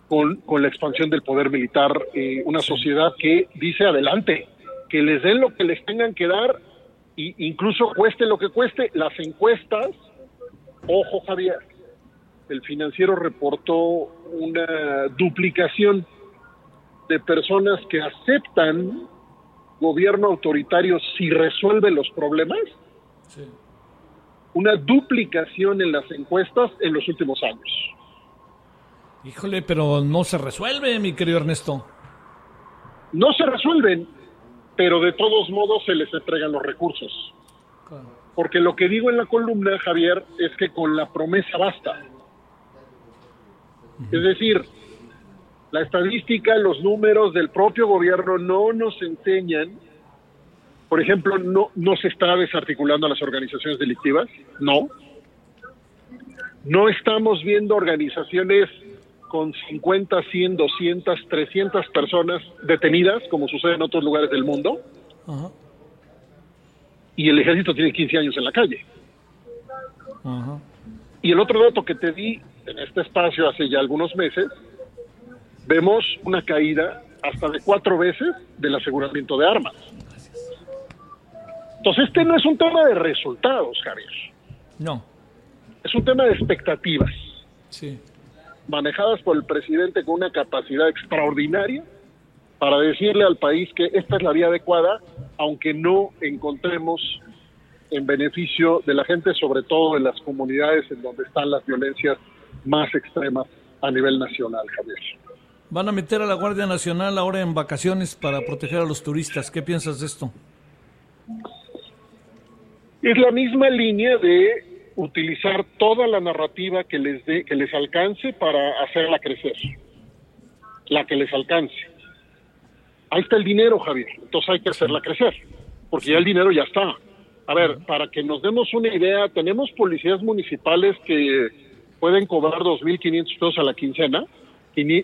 con, con, la expansión del poder militar, eh, una sociedad que dice adelante, que les den lo que les tengan que dar, e incluso cueste lo que cueste, las encuestas, ojo Javier, el financiero reportó una duplicación de personas que aceptan gobierno autoritario si resuelve los problemas, sí. Una duplicación en las encuestas en los últimos años. Híjole, pero no se resuelve, mi querido Ernesto. No se resuelven, pero de todos modos se les entregan los recursos. Porque lo que digo en la columna, Javier, es que con la promesa basta. Es decir, la estadística, los números del propio gobierno no nos enseñan, por ejemplo, no, no se está desarticulando a las organizaciones delictivas, no. No estamos viendo organizaciones con 50, 100, 200, 300 personas detenidas, como sucede en otros lugares del mundo. Y el ejército tiene 15 años en la calle. Y el otro dato que te di en este espacio hace ya algunos meses vemos una caída hasta de cuatro veces del aseguramiento de armas. Entonces, este no es un tema de resultados, Javier. No. Es un tema de expectativas. Sí. Manejadas por el presidente con una capacidad extraordinaria para decirle al país que esta es la vía adecuada, aunque no encontremos en beneficio de la gente, sobre todo en las comunidades en donde están las violencias más extremas a nivel nacional, Javier. Van a meter a la Guardia Nacional ahora en vacaciones para proteger a los turistas. ¿Qué piensas de esto? Es la misma línea de utilizar toda la narrativa que les dé, que les alcance para hacerla crecer. La que les alcance. Ahí está el dinero, Javier. Entonces hay que hacerla crecer, porque ya el dinero ya está. A ver, para que nos demos una idea, tenemos policías municipales que pueden cobrar 2.500 pesos a la quincena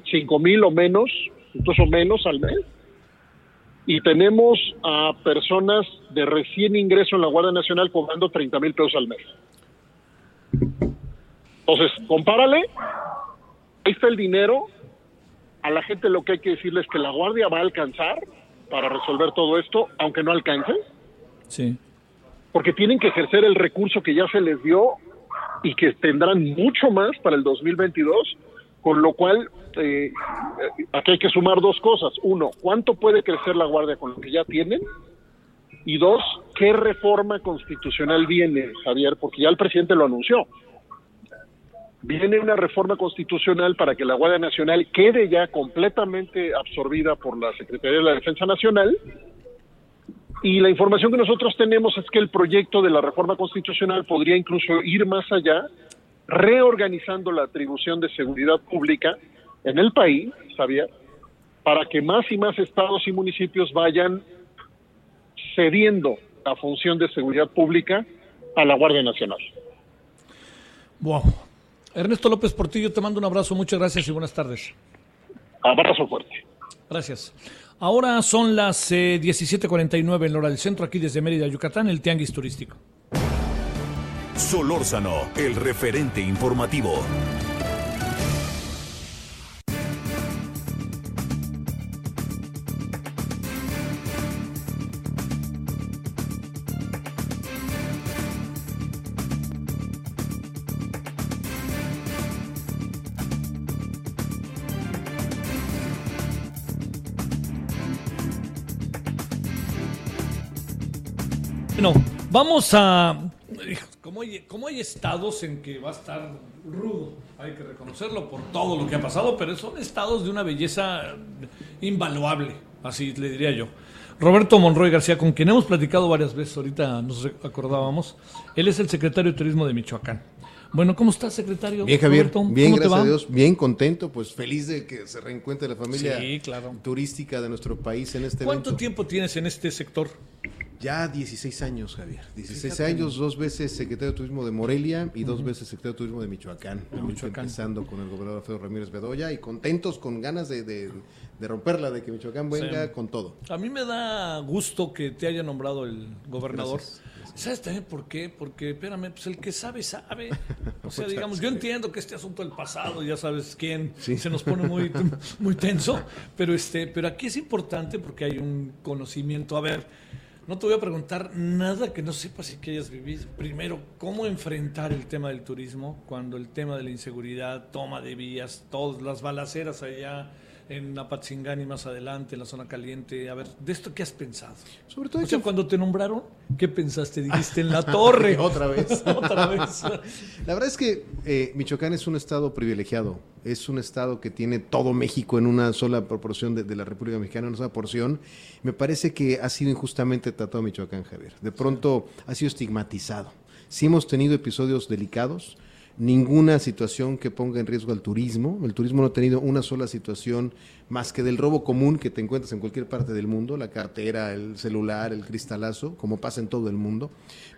cinco mil o menos, incluso menos al mes. Y tenemos a personas de recién ingreso en la Guardia Nacional cobrando 30 mil pesos al mes. Entonces, compárale, ahí está el dinero. A la gente lo que hay que decirle es que la Guardia va a alcanzar para resolver todo esto, aunque no alcance. Sí. Porque tienen que ejercer el recurso que ya se les dio y que tendrán mucho más para el 2022 con lo cual, eh, aquí hay que sumar dos cosas. Uno, ¿cuánto puede crecer la Guardia con lo que ya tienen? Y dos, ¿qué reforma constitucional viene, Javier? Porque ya el presidente lo anunció. Viene una reforma constitucional para que la Guardia Nacional quede ya completamente absorbida por la Secretaría de la Defensa Nacional. Y la información que nosotros tenemos es que el proyecto de la reforma constitucional podría incluso ir más allá, reorganizando la atribución de seguridad pública en el país, ¿sabía? Para que más y más estados y municipios vayan cediendo la función de seguridad pública a la Guardia Nacional. Wow. Ernesto López Portillo, te mando un abrazo, muchas gracias y buenas tardes. Abrazo fuerte. Gracias. Ahora son las eh, 17:49 en la hora del centro, aquí desde Mérida, Yucatán, el Tianguis Turístico. Solórzano, el referente informativo. Vamos a... Como hay, hay estados en que va a estar rudo, hay que reconocerlo por todo lo que ha pasado, pero son estados de una belleza invaluable, así le diría yo. Roberto Monroy García, con quien hemos platicado varias veces, ahorita nos acordábamos, él es el secretario de Turismo de Michoacán. Bueno, ¿cómo estás, secretario? Bien, Javier. Roberto? Bien, ¿Cómo te gracias va? a Dios. Bien contento, pues feliz de que se reencuentre la familia Sí, claro. turística de nuestro país en este ¿Cuánto evento. tiempo tienes en este sector? Ya 16 años, Javier. 16 Fíjate. años, dos veces secretario de Turismo de Morelia y dos veces secretario de Turismo de Michoacán. Ahorita Michoacán. Empezando con el gobernador Alfredo Ramírez Bedoya y contentos, con ganas de, de- de romperla, de que Michoacán venga Sí. con todo. A mí me da gusto que te haya nombrado el gobernador. Gracias, ¿Sabes también por qué? Porque, espérame, pues el que sabe, sabe. O sea, digamos, yo entiendo que este asunto del pasado, ya sabes quién, Sí. se nos pone muy, muy tenso, pero, este, pero aquí es importante porque hay un conocimiento. A ver, no te voy a preguntar nada que no sepas y que hayas vivido. Primero, ¿cómo enfrentar el tema del turismo cuando el tema de la inseguridad, toma de vías, todas las balaceras allá en Apatzingán y más adelante, en la zona caliente? A ver, ¿de esto qué has pensado? Sobre todo O sea, que- cuando te nombraron, ¿qué pensaste? Dijiste en la torre. Otra vez. Otra vez. La verdad es que eh, Michoacán es un estado privilegiado. Es un estado que tiene todo México en una sola proporción de, de la República Mexicana, en una sola porción. Me parece que ha sido injustamente tratado Michoacán, Javier. De pronto ha sido estigmatizado. Sí hemos tenido episodios delicados, ninguna situación que ponga en riesgo al turismo. El turismo no ha tenido una sola situación más que del robo común que te encuentras en cualquier parte del mundo, la cartera, el celular, el cristalazo, como pasa en todo el mundo.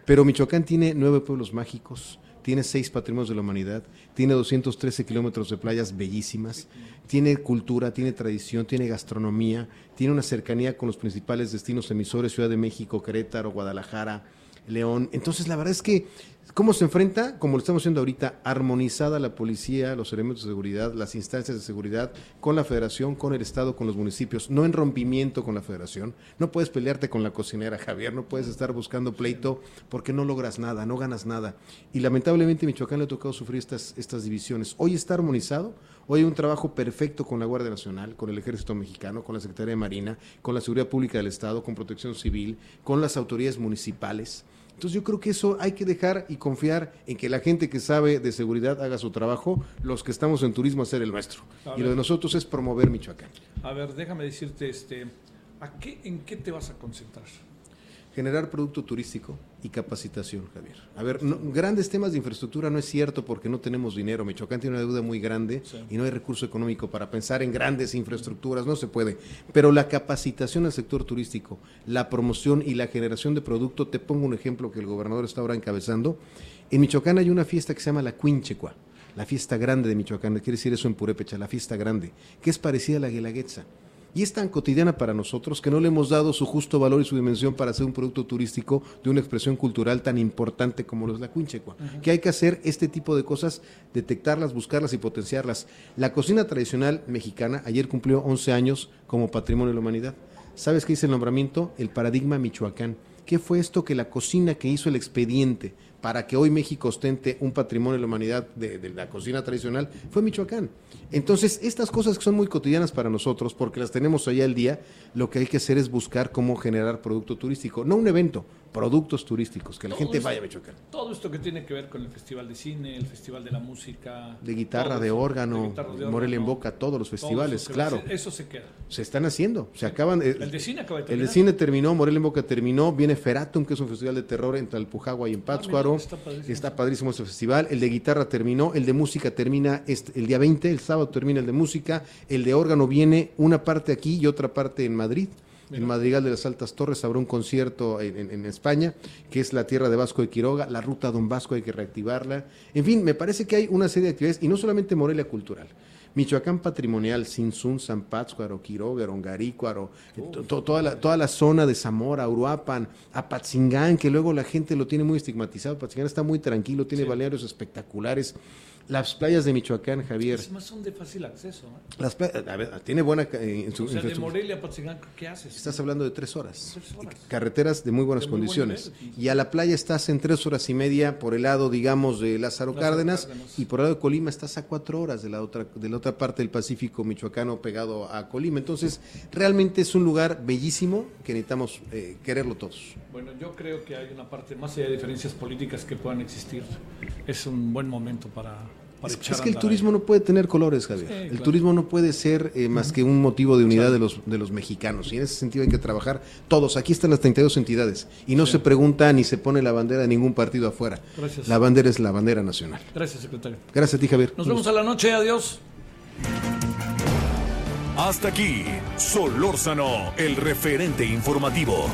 Pero Michoacán tiene nueve pueblos mágicos, tiene seis patrimonios de la humanidad, tiene 213 kilómetros de playas bellísimas, tiene cultura, tiene tradición, tiene gastronomía, tiene una cercanía con los principales destinos emisores, Ciudad de México, Querétaro, Guadalajara, León. Entonces, la verdad es que, ¿cómo se enfrenta? Como lo estamos haciendo ahorita, armonizada la policía, los elementos de seguridad, las instancias de seguridad, con la federación, con el Estado, con los municipios, no en rompimiento con la federación. No puedes pelearte con la cocinera, Javier, no puedes estar buscando pleito porque no logras nada, no ganas nada. Y lamentablemente a Michoacán le ha tocado sufrir estas, estas divisiones. Hoy está armonizado, hoy hay un trabajo perfecto con la Guardia Nacional, con el Ejército Mexicano, con la Secretaría de Marina, con la Seguridad Pública del Estado, con Protección Civil, con las autoridades municipales. Entonces yo creo que eso hay que dejar y confiar en que la gente que sabe de seguridad haga su trabajo, los que estamos en turismo hacer el nuestro. A Y ver. lo de nosotros es promover Michoacán. A ver, déjame decirte, este, ¿a qué, ¿en qué te vas a concentrar? Generar producto turístico y capacitación, Javier. A ver, no- grandes temas de infraestructura no es cierto porque no tenemos dinero. Michoacán tiene una deuda muy grande y no hay recurso económico para pensar en grandes infraestructuras, no se puede. Pero la capacitación al sector turístico, la promoción y la generación de producto, te pongo un ejemplo que el gobernador está ahora encabezando. En Michoacán hay una fiesta que se llama la Cuinchecua, la fiesta grande de Michoacán, quiere decir eso en purépecha, la fiesta grande, que es parecida a la Guelaguetza. Y es tan cotidiana para nosotros que no le hemos dado su justo valor y su dimensión para hacer un producto turístico de una expresión cultural tan importante como lo es la cuinchecua. Que hay que hacer este tipo de cosas, detectarlas, buscarlas y potenciarlas. La cocina tradicional mexicana ayer cumplió 11 años como patrimonio de la humanidad. ¿Sabes qué dice el nombramiento? El paradigma Michoacán. ¿Qué fue esto que la cocina que hizo el expediente para que hoy México ostente un patrimonio de la humanidad de, la cocina tradicional? Fue Michoacán. Entonces, estas cosas que son muy cotidianas para nosotros, porque las tenemos allá al día, lo que hay que hacer es buscar cómo generar producto turístico. No un evento, productos turísticos, que la Todo gente esto- vaya a Michoacán. Todo esto que tiene que ver con el Festival de Cine, el Festival de la Música. De guitarra, de órgano, de guitarra, de Morelia en Boca, todos los festivales, se- claro. Eso se queda. Se están haciendo, se acaban. eh, El de cine acaba de El terminar. de cine terminó, Morelia en Boca terminó, viene Feratum, que es un festival de terror en Talpujagua y en Pátzcuaro. Ah, está padrísimo. está padrísimo ese festival. El de guitarra terminó, el de música termina este- el día 20, el sábado termina el de música, el de órgano viene una parte aquí y otra parte en Madrid. En Madrigal de las Altas Torres habrá un concierto en, en- en España, que es la tierra de Vasco de Quiroga, la ruta Don Vasco hay que reactivarla. En fin, me parece que hay una serie de actividades, y no solamente Morelia Cultural. Michoacán Patrimonial, Sinsun, San Pátzcuaro, Quiroga, Ongarícuaro, eh, to- to- toda, la, toda la zona de Zamora, Uruapan, Apatzingán, que luego la gente lo tiene muy estigmatizado. Apatzingán está muy tranquilo, tiene balnearios espectaculares. Las playas de Michoacán, Javier. Además son de fácil acceso. ¿eh? Las playas, a ver, tiene buena eh, en su- O sea, de. Morelia a ¿qué haces? Estás hablando de tres horas. Tres horas. Carreteras de muy buenas De muy buen condiciones. y a la playa estás en tres horas y media por el lado, digamos, de Lázaro, Lázaro Cárdenas, Cárdenas. y por el lado de Colima estás a cuatro horas de la otra, de la otra parte del Pacífico michoacano pegado a Colima. Entonces, realmente es un lugar bellísimo que necesitamos eh, quererlo todos. Bueno, yo creo que hay una parte, más allá de diferencias políticas que puedan existir, es un buen momento para, para Es, echar es a que el turismo ahí. no puede tener colores, Javier. Sí, el claro. turismo no puede ser eh, más que un motivo de unidad de, los, de los mexicanos. Y en ese sentido hay que trabajar todos. Aquí están las 32 entidades. Y no se pregunta ni se pone la bandera de ningún partido afuera. Gracias. La bandera es la bandera nacional. Gracias, secretario. Gracias a ti, Javier. Nos vemos a la noche, adiós. Hasta aquí, Solórzano, el referente informativo.